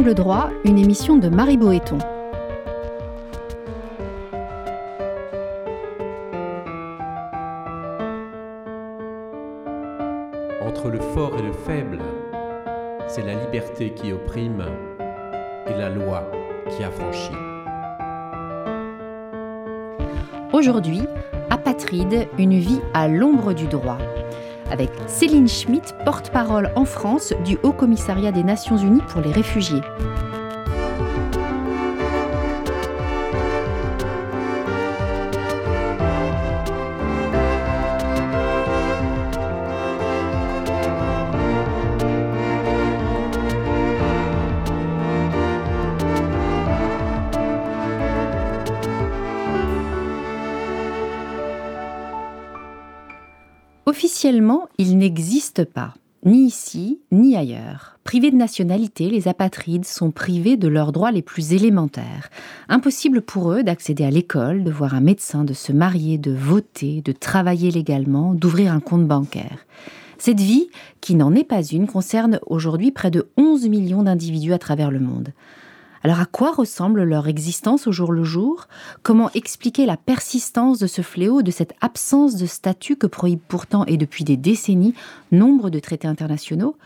Angle droit, une émission de Marie Boéton. Entre le fort et le faible, c'est la liberté qui opprime et la loi qui affranchit. Aujourd'hui, Apatride, une vie à l'ombre du droit avec Céline Schmitt, porte-parole en France du Haut Commissariat des Nations Unies pour les réfugiés. Officiellement, ils n'existent pas, ni ici, ni ailleurs. Privés de nationalité, les apatrides sont privés de leurs droits les plus élémentaires. Impossible pour eux d'accéder à l'école, de voir un médecin, de se marier, de voter, de travailler légalement, d'ouvrir un compte bancaire. Cette vie, qui n'en est pas une, concerne aujourd'hui près de 11 millions d'individus à travers le monde. Alors à quoi ressemble leur existence au jour le jour? Comment expliquer la persistance de ce fléau, de cette absence de statut que prohibe pourtant et depuis des décennies nombre de traités internationaux?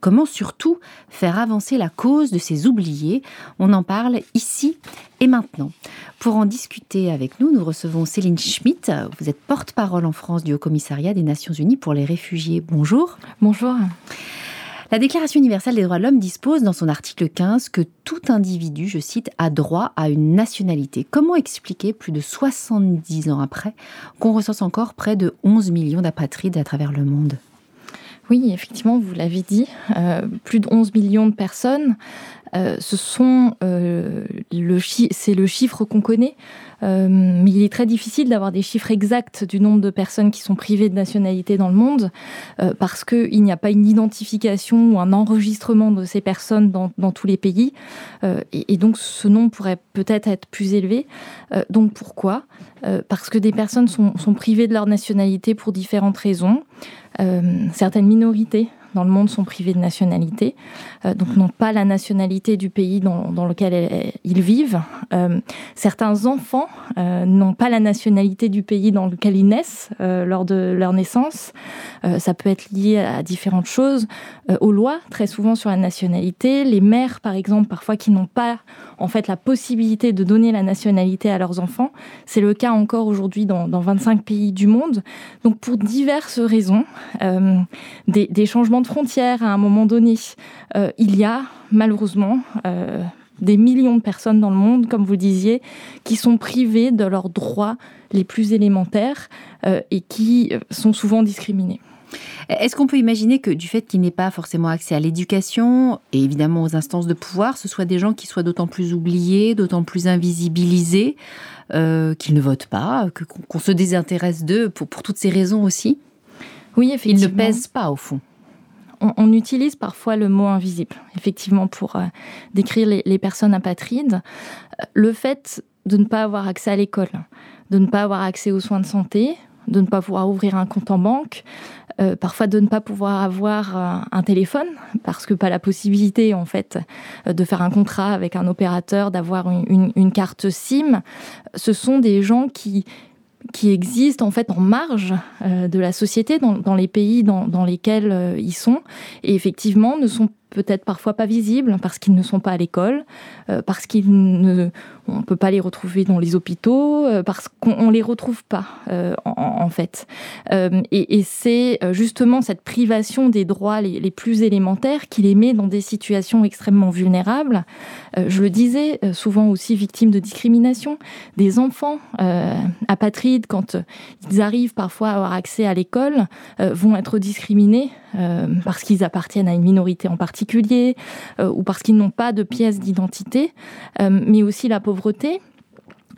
Comment surtout faire avancer la cause de ces oubliés? On en parle ici et maintenant. Pour en discuter avec nous, nous recevons Céline Schmitt. Vous êtes porte-parole en France du Haut Commissariat des Nations Unies pour les réfugiés. Bonjour. Bonjour. La Déclaration universelle des droits de l'homme dispose dans son article 15 que tout individu, je cite, a droit à une nationalité. Comment expliquer, plus de 70 ans après, qu'on recense encore près de 11 millions d'apatrides à travers le monde? Oui, effectivement, vous l'avez dit, euh, plus de 11 millions de personnes. Euh, ce sont euh, c'est le chiffre qu'on connaît, mais il est très difficile d'avoir des chiffres exacts du nombre de personnes qui sont privées de nationalité dans le monde, parce qu'il n'y a pas une identification ou un enregistrement de ces personnes dans, tous les pays, et, donc ce nombre pourrait peut-être être plus élevé. donc pourquoi? Parce que des personnes sont, privées de leur nationalité pour différentes raisons. Euh, certaines minorités dans le monde sont privées de nationalité, euh, donc n'ont pas la nationalité du pays dans, dans lequel ils vivent. Euh, certains enfants euh, n'ont pas la nationalité du pays dans lequel ils naissent lors de leur naissance. Ça peut être lié à différentes choses, aux lois, très souvent sur la nationalité. Les mères, par exemple, parfois qui n'ont pas en fait la possibilité de donner la nationalité à leurs enfants. C'est le cas encore aujourd'hui dans, dans 25 pays du monde. Donc pour diverses raisons, des, des changements frontières à un moment donné. Euh, il y a malheureusement euh, des millions de personnes dans le monde, comme vous disiez, qui sont privées de leurs droits les plus élémentaires euh, et qui sont souvent discriminés. Est-ce qu'on peut imaginer que du fait qu'il n'ait pas forcément accès à l'éducation et évidemment aux instances de pouvoir, ce soit des gens qui soient d'autant plus oubliés, d'autant plus invisibilisés, euh, qu'ils ne votent pas, qu'on se désintéresse d'eux pour, pour toutes ces raisons aussi? Oui, effectivement. Ils ne pèsent pas au fond on, utilise parfois le mot invisible, effectivement, pour euh, décrire les, personnes apatrides. Euh, le fait de ne pas avoir accès à l'école, de ne pas avoir accès aux soins de santé, de ne pas pouvoir ouvrir un compte en banque, euh, parfois de ne pas pouvoir avoir un téléphone parce que pas la possibilité en fait de faire un contrat avec un opérateur, d'avoir une, carte SIM. Ce sont des gens qui qui existent en fait en marge euh, de la société dans, dans les pays dans, dans lesquels euh, ils sont et effectivement ne sont peut-être parfois pas visibles parce qu'ils ne sont pas à l'école, euh, parce qu'ils ne peut pas les retrouver dans les hôpitaux euh, parce qu'on les retrouve pas euh, en, fait. Et, c'est justement cette privation des droits les, les, plus élémentaires qui les met dans des situations extrêmement vulnérables. Je le disais, souvent aussi victimes de discrimination, des enfants apatrides quand ils arrivent parfois à avoir accès à l'école vont être discriminés parce qu'ils appartiennent à une minorité en particulier euh, ou parce qu'ils n'ont pas de pièces d'identité, euh, mais aussi la pauvreté.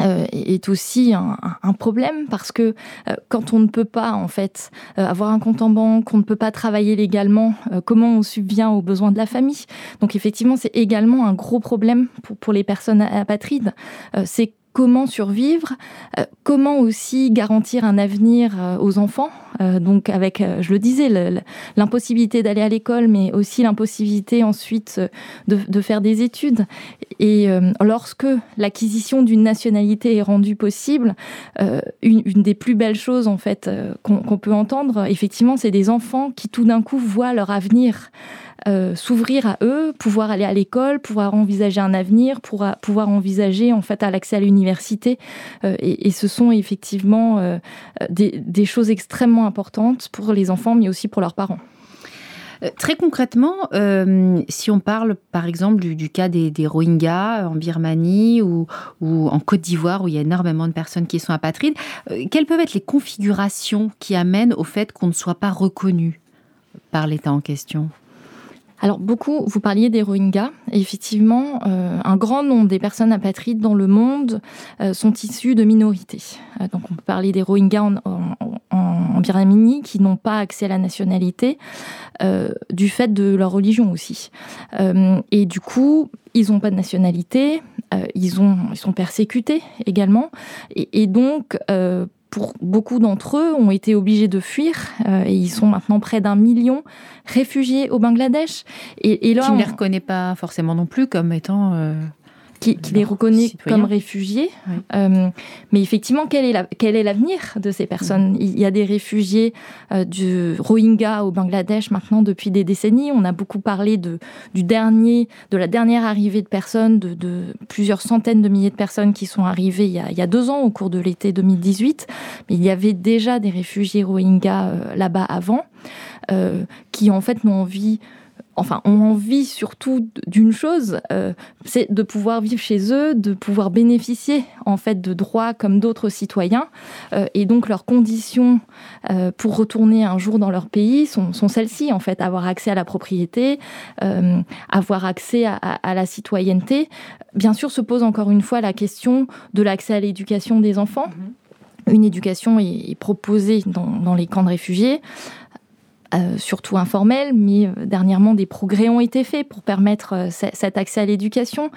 Euh, est aussi un, problème parce que euh, quand on ne peut pas en fait euh, avoir un compte en banque, on ne peut pas travailler légalement, euh, comment on subvient aux besoins de la famille? Donc effectivement, c'est également un gros problème pour, pour les personnes apatrides. Euh, comment survivre, comment aussi garantir un avenir aux enfants. donc avec, je le disais, l'impossibilité d'aller à l'école, mais aussi l'impossibilité ensuite de, faire des études. Et lorsque l'acquisition d'une nationalité est rendue possible, une, des plus belles choses en fait qu'on peut entendre, effectivement, c'est des enfants qui tout d'un coup voient leur avenir euh, s'ouvrir à eux, pouvoir aller à l'école, pouvoir envisager un avenir, pouvoir, pouvoir envisager en fait à l'accès à l'université. Euh, et, ce sont effectivement euh, des, choses extrêmement importantes pour les enfants, mais aussi pour leurs parents. Très concrètement, si on parle par exemple du, cas des, Rohingyas en Birmanie ou en Côte d'Ivoire où il y a énormément de personnes qui sont apatrides, quelles peuvent être les configurations qui amènent au fait qu'on ne soit pas reconnu par l'État en question? Alors beaucoup, vous parliez des Rohingyas, et effectivement, euh, un grand nombre des personnes apatrides dans le monde euh, sont issues de minorités. Euh, donc on peut parler des Rohingyas en, en, Birmanie qui n'ont pas accès à la nationalité du fait de leur religion aussi. et du coup, ils n'ont pas de nationalité, ils, ont, ils sont persécutés également, et donc pour beaucoup d'entre eux, ont été obligés de fuir euh, et ils sont maintenant près d'un million réfugiés au Bangladesh. Et, là, qui ne les reconnaît pas forcément non plus comme étant euh, qui, les reconnaît comme réfugiés. Euh, mais effectivement, quel est l'avenir de ces personnes? Il y a des réfugiés euh, du Rohingya au Bangladesh maintenant depuis des décennies. On a beaucoup parlé de, du dernier, de la dernière arrivée de personnes, de, plusieurs centaines de milliers de personnes qui sont arrivées il y a, il y a deux ans au cours de l'été 2018. Mais il y avait déjà des réfugiés Rohingya euh, là-bas avant, qui en fait n'ont envie enfin, ont envie surtout d'une chose, euh, c'est de pouvoir vivre chez eux, de pouvoir bénéficier en fait de droits comme d'autres citoyens. Euh, et donc leurs conditions euh, pour retourner un jour dans leur pays sont, celles-ci en fait, avoir accès à la propriété, avoir accès à, la citoyenneté. Bien sûr, se pose encore une fois la question de l'accès à l'éducation des enfants. Mm-hmm. Une éducation est, proposée dans les camps de réfugiés. Euh, surtout informel, mais euh, dernièrement des progrès ont été faits pour permettre euh, cet accès à l'éducation.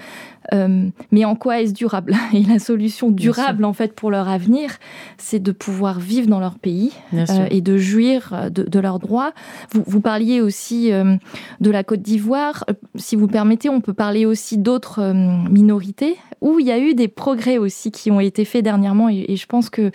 mais en quoi est-ce durable? Et la solution durable en fait pour leur avenir, c'est de pouvoir vivre dans leur pays et de jouir de, leurs droits. Vous, vous, parliez aussi de la Côte d'Ivoire. Si vous permettez, on peut parler aussi d'autres minorités où il y a eu des progrès aussi qui ont été faits dernièrement et, je pense que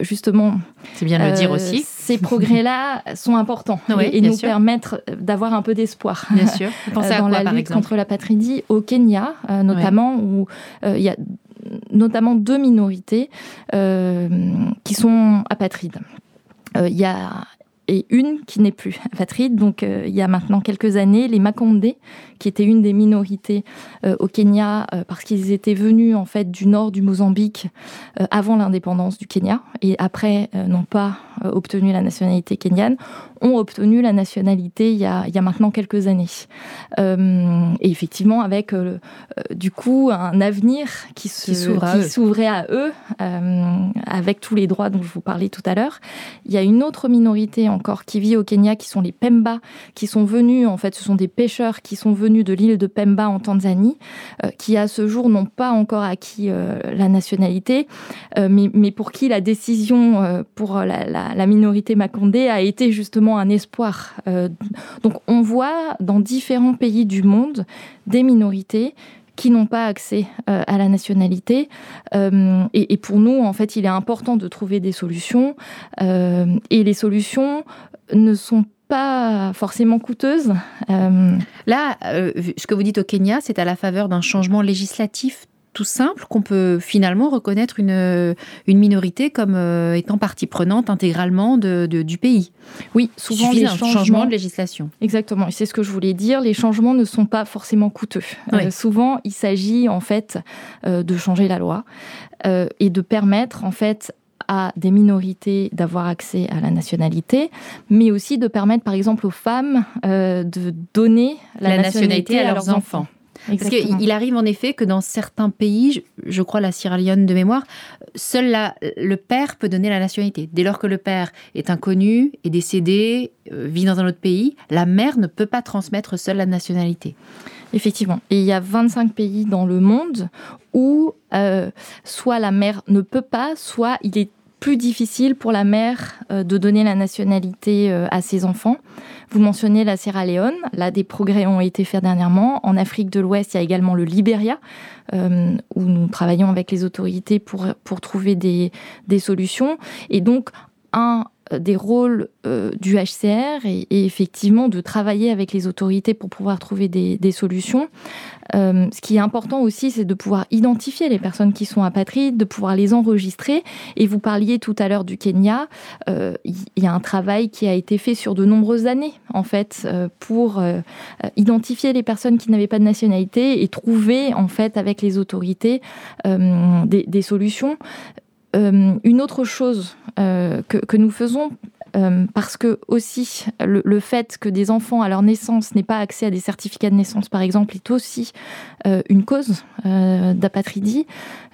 justement, c'est bien de le dire aussi. Ces progrès-là sont importants et, nous permettre d'avoir un peu d'espoir. Bien sûr. Euh, dans la lutte contre la patridie au Kenya, euh, notamment, où euh, il y a notamment deux minorités qui sont apatrides. Il y a et une qui n'est plus apatride. Donc, il y a maintenant quelques années, les Makondé, qui étaient une des minorités au Kenya, parce qu'ils étaient venus en fait du nord du Mozambique avant l'indépendance du Kenya, et après n'ont pas obtenu la nationalité kenyane, ont obtenu la nationalité il y a, il y a maintenant quelques années. Euh, et effectivement, avec euh, euh, du coup un avenir qui s'ouvrait à eux, avec tous les droits dont je vous parlais tout à l'heure. Il y a une autre minorité encore qui vit au Kenya, qui sont les Pemba, qui sont venus, en fait, ce sont des pêcheurs qui sont venus de l'île de Pemba en Tanzanie, qui à ce jour n'ont pas encore acquis la nationalité, mais, mais, pour qui la décision pour la, la, la minorité Makondé a été justement un espoir. Euh, donc on voit dans différents pays du monde des minorités qui n'ont pas accès euh, à la nationalité. Euh, et, pour nous, en fait, il est important de trouver des solutions. et les solutions ne sont pas forcément coûteuses. Là, ce que vous dites au Kenya, c'est à la faveur d'un changement législatif tout simple qu'on peut finalement reconnaître une, euh, une minorité comme euh, étant partie prenante intégralement de, du pays. Oui, souvent les changements, de législation. Exactement, c'est ce que je voulais dire. Les changements ne sont pas forcément coûteux. Euh, souvent, il s'agit en fait de changer la loi et de permettre en fait à des minorités d'avoir accès à la nationalité, mais aussi de permettre par exemple aux femmes de donner la, nationalité, à leurs enfants. Parce qu'il arrive en effet que dans certains pays, je, crois la Sierra Leone de mémoire, seul le père peut donner la nationalité. Dès lors que le père est inconnu, est décédé, euh, vit dans un autre pays, la mère ne peut pas transmettre seule la nationalité. Effectivement. Et il y a 25 pays dans le monde où euh, soit la mère ne peut pas, soit il est plus difficile pour la mère euh, de donner la nationalité à ses enfants. Vous mentionnez la Sierra Leone, là des progrès ont été faits dernièrement. En Afrique de l'Ouest, il y a également le Libéria, où nous travaillons avec les autorités pour, pour trouver des, des solutions. Et donc, un euh, des rôles euh, du HCR et, effectivement de travailler avec les autorités pour pouvoir trouver des, solutions. Euh, ce qui est important aussi, c'est de pouvoir identifier les personnes qui sont apatrides, de pouvoir les enregistrer. Et vous parliez tout à l'heure du Kenya. Il y a un travail qui a été fait sur de nombreuses années, en fait, pour identifier les personnes qui n'avaient pas de nationalité et trouver, en fait, avec les autorités, des solutions. Euh, une autre chose euh, que, nous faisons, euh, parce que aussi le, fait que des enfants à leur naissance n'aient pas accès à des certificats de naissance, par exemple, est aussi une cause d'apatridie.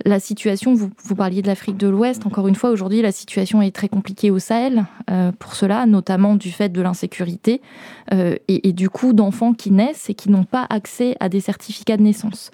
La situation, vous, parliez de l'Afrique de l'Ouest, encore une fois, aujourd'hui, la situation est très compliquée au Sahel pour cela, notamment du fait de l'insécurité et, et, du coup d'enfants qui naissent et qui n'ont pas accès à des certificats de naissance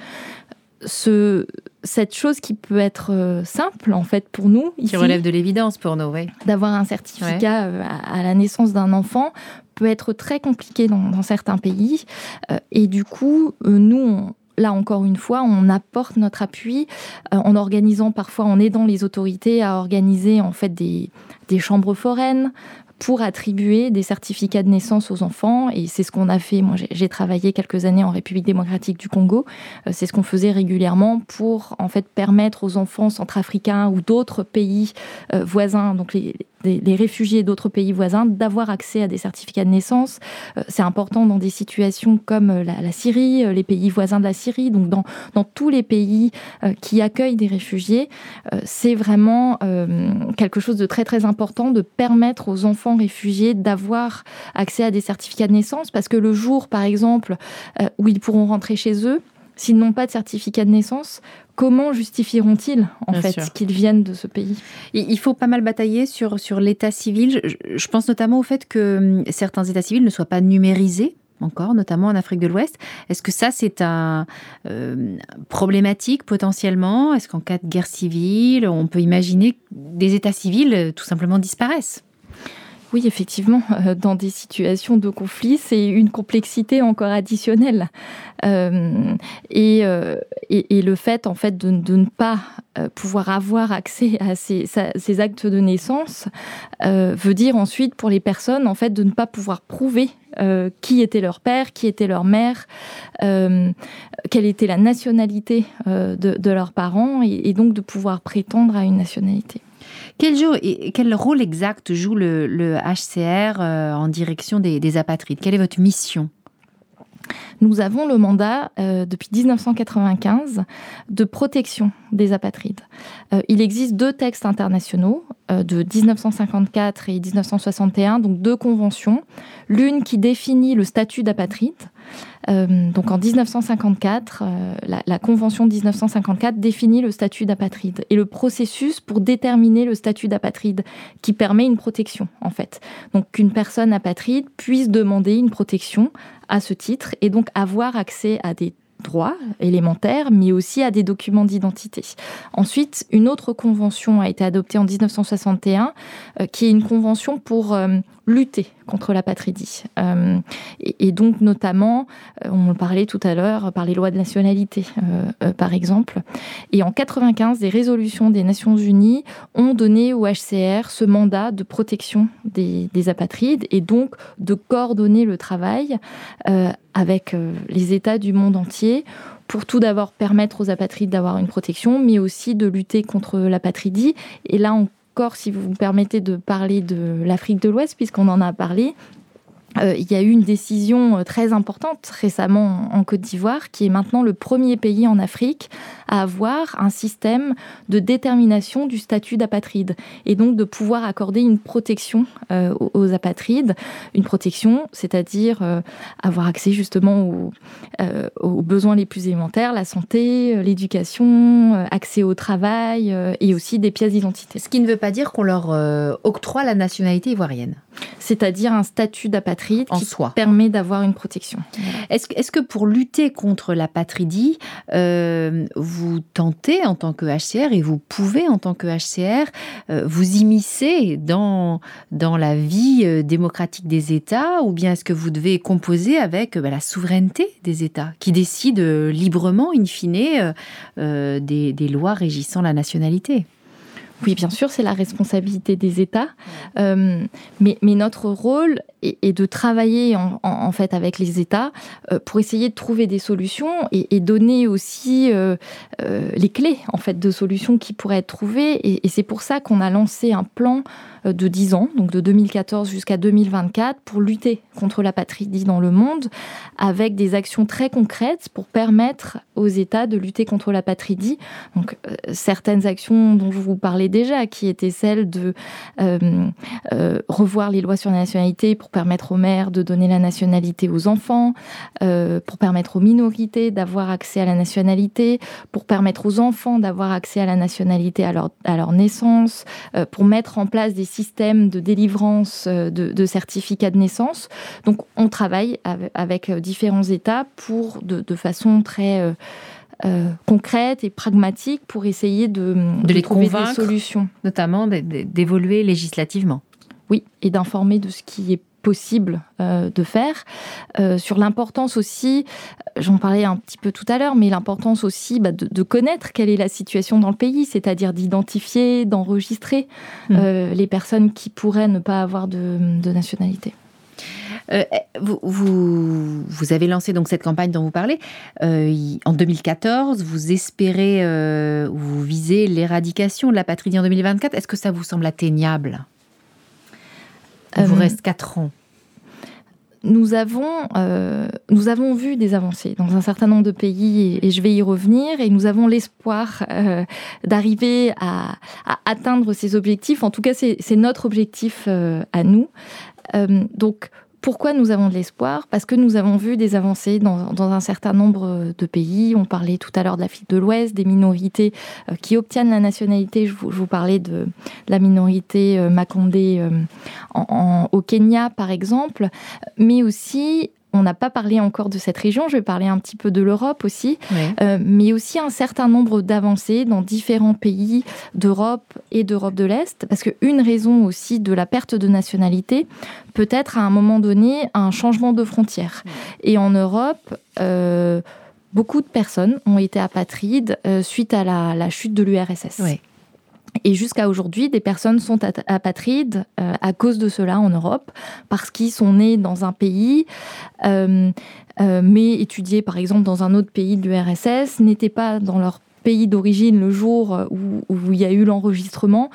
ce, cette chose qui peut être euh, simple en fait pour nous. Qui relève de l'évidence pour nous, oui. D'avoir un certificat euh, à, la naissance d'un enfant peut être très compliqué dans, certains pays. Euh, et du coup, nous, là encore une fois, on apporte notre appui en organisant parfois, en aidant les autorités à organiser en fait des, des chambres foraines pour attribuer des certificats de naissance aux enfants. Et c'est ce qu'on a fait. Moi, j'ai travaillé quelques années en République démocratique du Congo. Euh, c'est ce qu'on faisait régulièrement pour en fait permettre aux enfants centrafricains ou d'autres pays euh, voisins, des, réfugiés d'autres pays voisins d'avoir accès à des certificats de naissance. Euh, c'est important dans des situations comme euh, la, Syrie, euh, les pays voisins de la Syrie, donc dans, dans tous les pays qui accueillent des réfugiés. c'est vraiment quelque chose de très très important de permettre aux enfants réfugiés d'avoir accès à des certificats de naissance parce que le jour, par exemple, où ils pourront rentrer chez eux, s'ils n'ont pas de certificat de naissance, comment justifieront-ils en fait qu'ils viennent de ce pays? Il faut pas mal batailler sur, sur l'état civil. Je, pense notamment au fait que hum, certains états civils ne soient pas numérisés encore, notamment en Afrique de l'Ouest. Est-ce que ça, c'est un euh, problématique potentiellement? Est-ce qu'en cas de guerre civile, on peut imaginer que des états civils euh, tout simplement disparaissent? Oui, effectivement, euh, dans des situations de conflit, c'est une complexité encore additionnelle. Euh, euh, et, le fait, en fait, de, ne pas pouvoir avoir accès à ces, ces actes de naissance veut dire ensuite pour les personnes, en fait, de ne pas pouvoir prouver qui était leur père, qui était leur mère, quelle était la nationalité de, leurs parents, et, donc de pouvoir prétendre à une nationalité. Quel, rôle exact joue le, HCR euh, en direction des, apatrides? Quelle est votre mission? Nous avons le mandat euh, depuis 1995 de protection des apatrides. Euh, il existe deux textes internationaux de 1954 et 1961, donc deux conventions. L'une qui définit le statut d'apatride euh, donc en 1954, euh, la, Convention de 1954 définit le statut d'apatride et le processus pour déterminer le statut d'apatride qui permet une protection en fait. Donc qu'une personne apatride puisse demander une protection à ce titre et donc avoir accès à des droits élémentaires, mais aussi à des documents d'identité. Ensuite, une autre convention a été adoptée en 1961, euh, qui est une convention pour euh, lutter contre l'apatridie. Euh, et, donc, notamment, on parlait tout à l'heure par les lois de nationalité, par exemple. Et en 95, des résolutions des Nations Unies ont donné au HCR ce mandat de protection des, des apatrides et donc de coordonner le travail avec euh, les États du monde entier pour tout d'abord permettre aux apatrides d'avoir une protection, mais aussi de lutter contre l'apatridie. Et là encore, si vous me permettez de parler de l'Afrique de l'Ouest, puisqu'on en a parlé, il y a eu une décision euh, très importante récemment en Côte d'Ivoire, qui est maintenant le premier pays en Afrique à avoir un système de détermination du statut d'apatride et donc de pouvoir accorder une protection euh, aux apatrides, une protection, c'est-à-dire avoir accès justement aux, aux, besoins les plus élémentaires, la santé, l'éducation, accès au travail et aussi des pièces d'identité. Ce qui ne veut pas dire qu'on leur octroie la nationalité ivoirienne c'est-à-dire un statut d'apatride qui soi. permet d'avoir une protection. Est-ce que pour lutter contre l'apatridie, euh, vous tentez en tant que HCR et vous pouvez en tant que HCR euh, vous immiscer dans, dans la vie euh, démocratique des États ou bien est-ce que vous devez composer avec bah, la souveraineté des États qui décident librement, in fine, des, des lois régissant la nationalité? Oui, bien sûr, c'est la responsabilité des États, euh, mais, notre rôle est, de travailler en, fait avec les États euh, pour essayer de trouver des solutions et, donner aussi euh, les clés en fait de solutions qui pourraient être trouvées. Et, et c'est pour ça qu'on a lancé un plan de 10 ans, donc de 2014 jusqu'à 2024, pour lutter contre l'apatridie dans le monde, avec des actions très concrètes pour permettre aux États de lutter contre l'apatridie. Donc certaines actions dont je vous parlais déjà, qui était celle de euh, euh, revoir les lois sur la nationalité pour permettre aux mères de donner la nationalité aux enfants, euh, pour permettre aux minorités d'avoir accès à la nationalité, pour permettre aux enfants d'avoir accès à la nationalité à leur, à leur naissance, pour mettre en place des systèmes de délivrance de, certificats de naissance. Donc on travaille avec, différents États pour, de, de façon très... Euh, concrètes et pragmatiques pour essayer de, de, les trouver des solutions. Notamment d'évoluer législativement. Oui, et d'informer de ce qui est possible euh, de faire. Euh, sur l'importance aussi, j'en parlais un petit peu tout à l'heure, mais l'importance aussi bah, de, connaître quelle est la situation dans le pays, c'est-à-dire d'identifier, d'enregistrer mmh. les personnes qui pourraient ne pas avoir de nationalité. Euh, vous, vous, avez lancé donc cette campagne dont vous parlez euh, en 2014. Vous espérez, euh, vous visez l'éradication de la patrie en 2024. Est-ce que ça vous semble atteignable? Il vous reste 4 ans. Nous avons, nous avons vu des avancées dans un certain nombre de pays et, je vais y revenir et nous avons l'espoir d'arriver à, à, atteindre ces objectifs. En tout cas, c'est notre objectif à nous. donc, pourquoi nous avons de l'espoir? Parce que nous avons vu des avancées dans, un certain nombre de pays. On parlait tout à l'heure de l'Afrique de l'Ouest, des minorités euh, qui obtiennent la nationalité. Je vous, parlais de, la minorité euh, Makondé euh, au Kenya, par exemple, mais aussi on n'a pas parlé encore de cette région, je vais parler un petit peu de l'Europe aussi, euh, mais aussi un certain nombre d'avancées dans différents pays d'Europe et d'Europe de l'Est, parce qu'une raison aussi de la perte de nationalité peut être à un moment donné un changement de frontière. Et en Europe, euh, beaucoup de personnes ont été apatrides euh, suite à la, chute de l'URSS. Et jusqu'à aujourd'hui, des personnes sont apatrides euh, à cause de cela en Europe, parce qu'ils sont nés dans un pays, euh, euh, mais étudiés par exemple dans un autre pays de l'URSS, n'étaient pas dans leur pays d'origine le jour où, où, il y a eu l'enregistrement,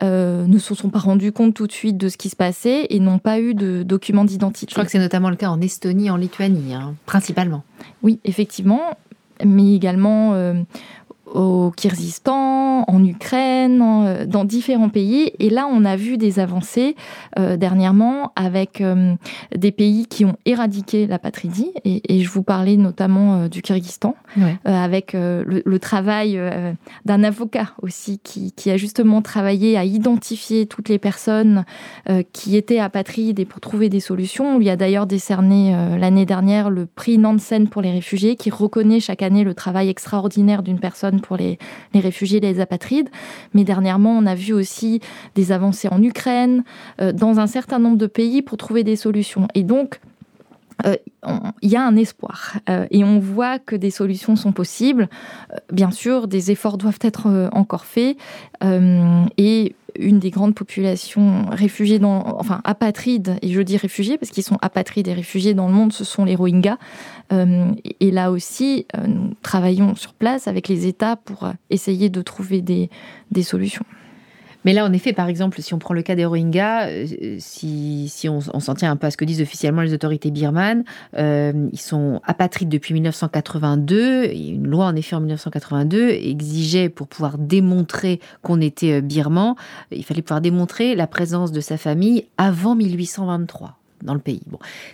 ne se sont pas rendus compte tout de suite de ce qui se passait et n'ont pas eu de documents d'identité. Je crois que c'est notamment le cas en Estonie, en Lituanie, hein, principalement. Oui, effectivement, mais également au Kyrgyzstan, en Ukraine, euh, dans différents pays. Et là, on a vu des avancées euh, dernièrement avec euh, des pays qui ont éradiqué la patridie. Et, je vous parlais notamment du Kyrgyzstan, avec le, travail d'un avocat aussi qui, qui, a justement travaillé à identifier toutes les personnes qui étaient apatrides et pour trouver des solutions. On lui a d'ailleurs décerné l'année dernière le prix Nansen pour les réfugiés, qui reconnaît chaque année le travail extraordinaire d'une personne pour les, réfugiés et les apatrides. Mais dernièrement, on a vu aussi des avancées en Ukraine, euh, dans un certain nombre de pays pour trouver des solutions. Et donc, euh, il y a un espoir euh, et on voit que des solutions sont possibles. bien sûr, des efforts doivent être encore faits une des grandes populations réfugiées dans, enfin apatrides, et je dis réfugiés parce qu'ils sont apatrides et réfugiés dans le monde, ce sont les Rohingyas. Euh, et là aussi, euh, nous travaillons sur place avec les États pour essayer de trouver des, des solutions. Mais là, en effet, par exemple, si on prend le cas des Rohingyas, euh, si, on, s'en tient un peu à ce que disent officiellement les autorités birmanes, euh, ils sont apatrides depuis 1982. une loi, en effet, en 1982 exigeait, pour pouvoir démontrer qu'on était euh, birman, il fallait pouvoir démontrer la présence de sa famille avant 1823 dans le pays.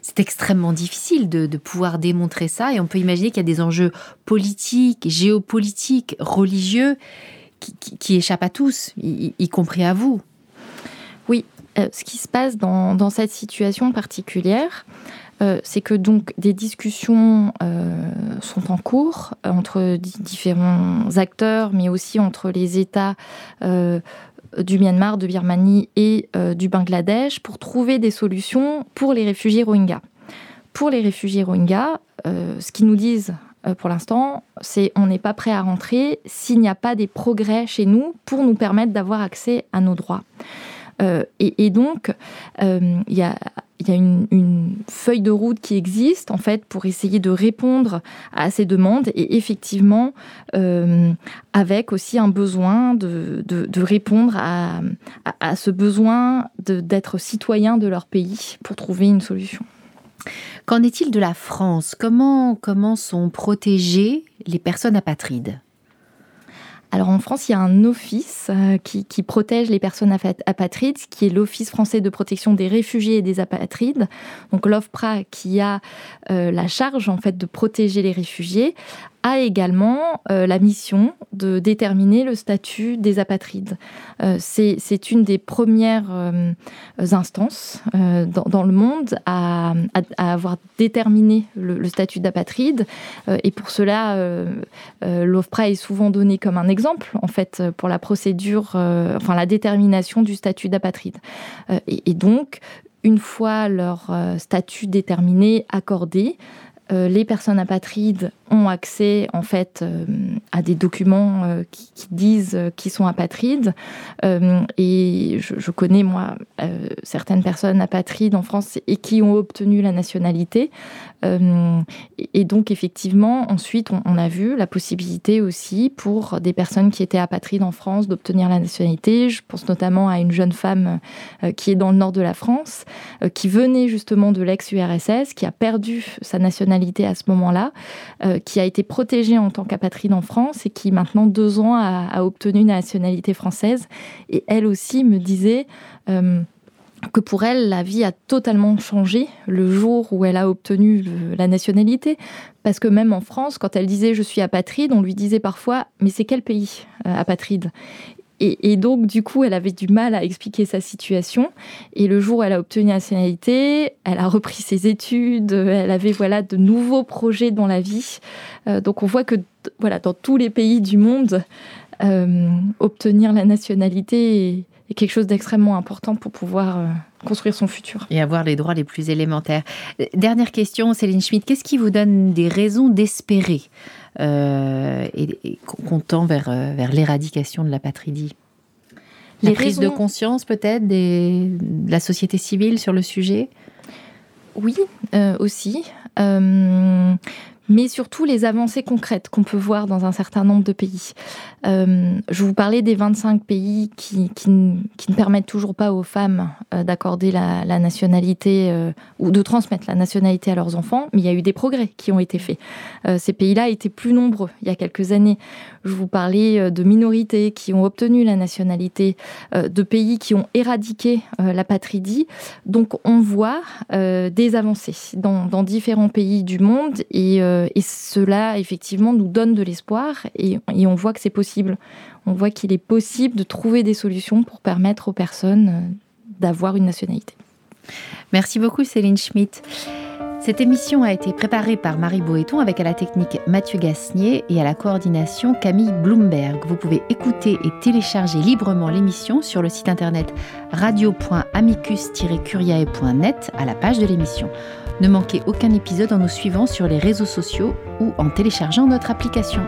C'est extrêmement difficile de, pouvoir démontrer ça et on peut imaginer qu'il y a des enjeux politiques, géopolitiques, religieux qui, échappent à tous, y, compris à vous. Oui, euh, ce qui se passe dans, cette situation particulière, euh, c'est que donc des discussions euh, sont en cours entre différents acteurs, mais aussi entre les États du Myanmar, de Birmanie et du Bangladesh pour trouver des solutions pour les réfugiés Rohingyas. Pour les réfugiés Rohingyas, ce qu'ils nous disent pour l'instant, c'est on n'est pas prêt à rentrer s'il n'y a pas des progrès chez nous pour nous permettre d'avoir accès à nos droits. Et, et, donc, il y a il y a une, feuille de route qui existe en fait pour essayer de répondre à ces demandes et effectivement euh, avec aussi un besoin de, répondre à, à, ce besoin d'être citoyen de leur pays pour trouver une solution. Qu'en est-il de la France? Comment, comment sont protégées les personnes apatrides? Alors en France, il y a un office euh, qui, protège les personnes apatrides, qui est l'Office français de protection des réfugiés et des apatrides. Donc l'OFPRA qui a euh, la charge en fait de protéger les réfugiés a également euh, la mission de déterminer le statut des apatrides. Euh, c'est une des premières euh, instances dans, le monde à, avoir déterminé le, statut d'apatride. et pour cela, l'OFPRA est souvent donné comme un exemple, en fait, pour la procédure, enfin la détermination du statut d'apatride. et, donc, une fois leur statut déterminé, accordé, les personnes apatrides ont accès en fait euh, à des documents euh, qui, disent euh, qu'ils sont apatrides. et je, connais moi certaines personnes apatrides en France et qui ont obtenu la nationalité. et donc effectivement, ensuite, on, a vu la possibilité aussi pour des personnes qui étaient apatrides en France d'obtenir la nationalité. Je pense notamment à une jeune femme qui est dans le nord de la France, qui venait justement de l'ex-URSS, qui a perdu sa nationalité à ce moment-là qui a été protégée en tant qu'apatride en France et qui maintenant deux ans a, obtenu une nationalité française. Et elle aussi me disait euh, que pour elle, la vie a totalement changé le jour où elle a obtenu la nationalité. Parce que même en France, quand elle disait je suis apatride, on lui disait parfois mais c'est quel pays euh, apatride? Et, donc, du coup, elle avait du mal à expliquer sa situation. Et le jour où elle a obtenu la nationalité, elle a repris ses études, elle avait voilà de nouveaux projets dans la vie. Euh, donc, on voit que voilà dans tous les pays du monde, euh, obtenir la nationalité est, quelque chose d'extrêmement important pour pouvoir euh, construire son futur. Et avoir les droits les plus élémentaires. Dernière question, Céline Schmidt, qu'est-ce qui vous donne des raisons d'espérer? Euh, et, comptant vers, euh, vers l'éradication de la patridie La prise de conscience peut-être de la société civile sur le sujet? Oui, euh, aussi mais surtout les avancées concrètes qu'on peut voir dans un certain nombre de pays. Euh, je vous parlais des 25 pays qui, ne permettent toujours pas aux femmes euh, d'accorder la, nationalité euh, ou de transmettre la nationalité à leurs enfants, mais il y a eu des progrès qui ont été faits. ces pays-là étaient plus nombreux il y a quelques années. Je vous parlais de minorités qui ont obtenu la nationalité, de pays qui ont éradiqué la patridie. Donc on voit des avancées dans, dans, différents pays du monde et et cela, effectivement, nous donne de l'espoir et, on voit que c'est possible. On voit qu'il est possible de trouver des solutions pour permettre aux personnes euh, d'avoir une nationalité. Merci beaucoup, Céline Schmitt. Cette émission a été préparée par Marie Boéton avec à la technique Mathieu Gasnier et à la coordination Camille Bloomberg. Vous pouvez écouter et télécharger librement l'émission sur le site internet radio.amicus-curiae.net à la page de l'émission. Ne manquez aucun épisode en nous suivant sur les réseaux sociaux ou en téléchargeant notre application.